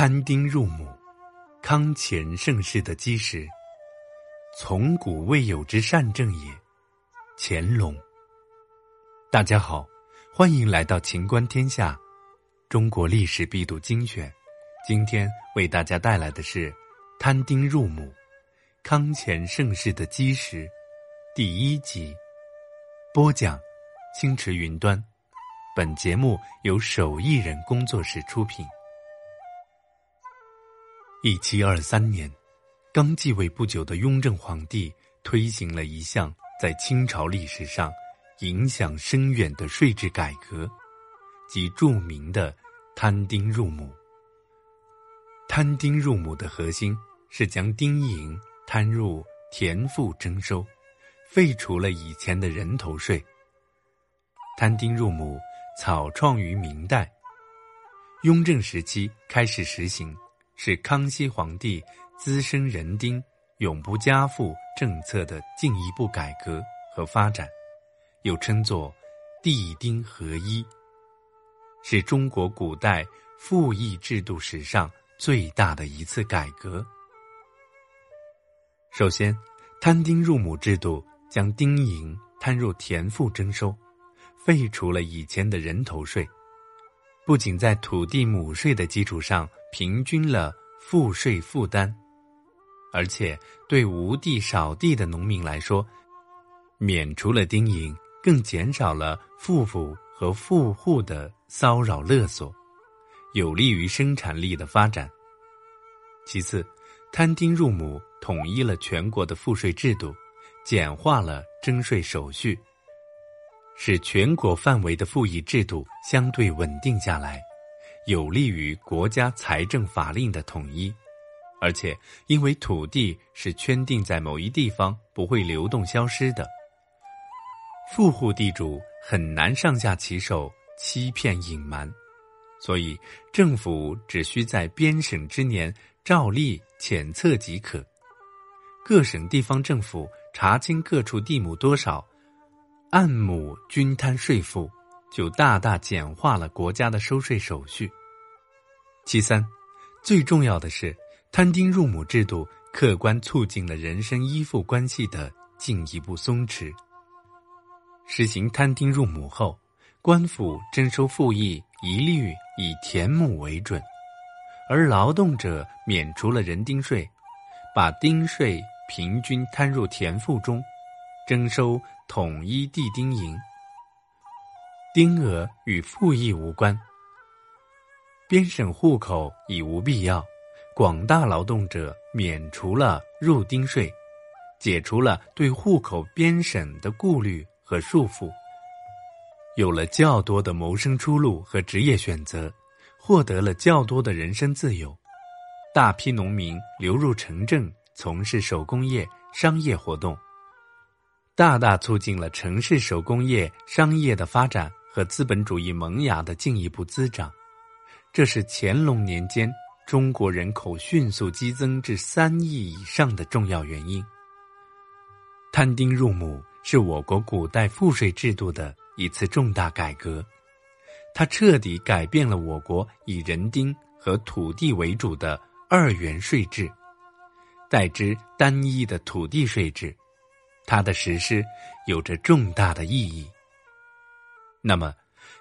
摊丁入亩，康乾盛世的基石，从古未有之善政也。乾隆。大家好，欢迎来到秦观天下，中国历史必读精选。今天为大家带来的是摊丁入亩，康乾盛世的基石第一集。播讲：青池云端。本节目由手艺人工作室出品。一七二三年，刚继位不久的雍正皇帝推行了一项在清朝历史上影响深远的税制改革，即著名的摊丁入亩。摊丁入亩的核心是将丁银摊入田赋征收，废除了以前的人头税。摊丁入亩草创于明代，雍正时期开始实行。是康熙皇帝滋生人丁、永不加赋政策的进一步改革和发展，又称作“地丁合一”，是中国古代赋役制度史上最大的一次改革。首先，摊丁入亩制度将丁银摊入田赋征收，废除了以前的人头税。不仅在土地亩税的基础上平均了赋税负担，而且对无地少地的农民来说，免除了丁银，更减少了富府和富户的骚扰勒索，有利于生产力的发展。其次，摊丁入亩统一了全国的赋税制度，简化了征税手续。使全国范围的赋役制度相对稳定下来，有利于国家财政法令的统一。而且，因为土地是圈定在某一地方，不会流动消失的，富户地主很难上下其手欺骗隐瞒，所以政府只需在编审之年照例检测即可。各省地方政府查清各处地亩多少。按亩均摊税赋，就大大简化了国家的收税手续。其三，最重要的是，摊丁入亩制度客观促进了人身依附关系的进一步松弛。实行摊丁入亩后，官府征收赋役一律以田亩为准，而劳动者免除了人丁税，把丁税平均摊入田赋中，征收。统一地丁银，丁额与赋役无关。编审户口已无必要，广大劳动者免除了入丁税，解除了对户口编审的顾虑和束缚，有了较多的谋生出路和职业选择，获得了较多的人身自由。大批农民流入城镇，从事手工业、商业活动。大大促进了城市手工业商业的发展和资本主义萌芽的进一步滋长，这是乾隆年间中国人口迅速激增至三亿以上的重要原因。摊丁入亩是我国古代赋税制度的一次重大改革，它彻底改变了我国以人丁和土地为主的二元税制，代之单一的土地税制。它的实施有着重大的意义。那么，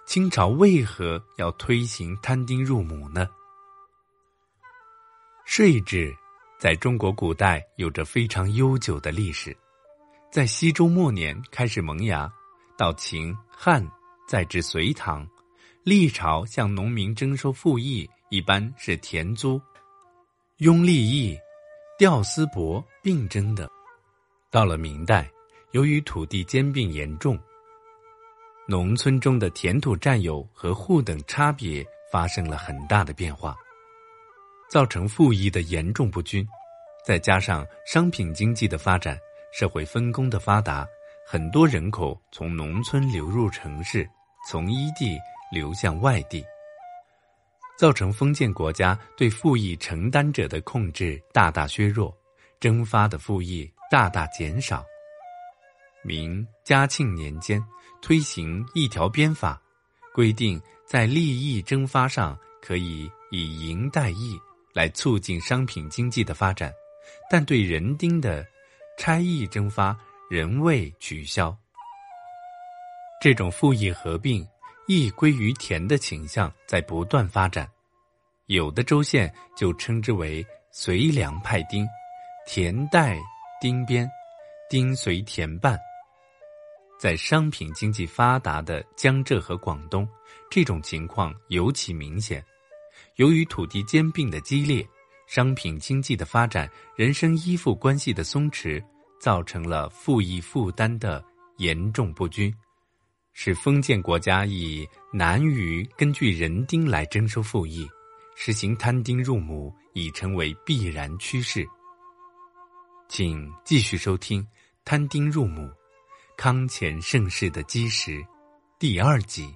清朝为何要推行摊丁入亩呢？税制在中国古代有着非常悠久的历史，在西周末年开始萌芽，到秦汉再至隋唐，历朝向农民征收赋役一般是田租、庸吏役、吊丝帛并征的。到了明代，由于土地兼并严重，农村中的田土占有和户等差别发生了很大的变化，造成赋役的严重不均。再加上商品经济的发展，社会分工的发达，很多人口从农村流入城市，从一地流向外地，造成封建国家对赋役承担者的控制大大削弱，征发的赋役。大大减少。明嘉庆年间推行一条鞭法，规定在利益征发上可以以银代义来促进商品经济的发展，但对人丁的差役征发仍未取消。这种赋役合并、役归于田的倾向在不断发展，有的州县就称之为随粮派丁，田代丁编，丁随田办。在商品经济发达的江浙和广东，这种情况尤其明显。由于土地兼并的激烈，商品经济的发展、人身依附关系的松弛，造成了赋役负担的严重不均，使封建国家以难于根据人丁来征收赋役，实行摊丁入亩已成为必然趋势。请继续收听《摊丁入亩》。康乾盛世的基石，第二集。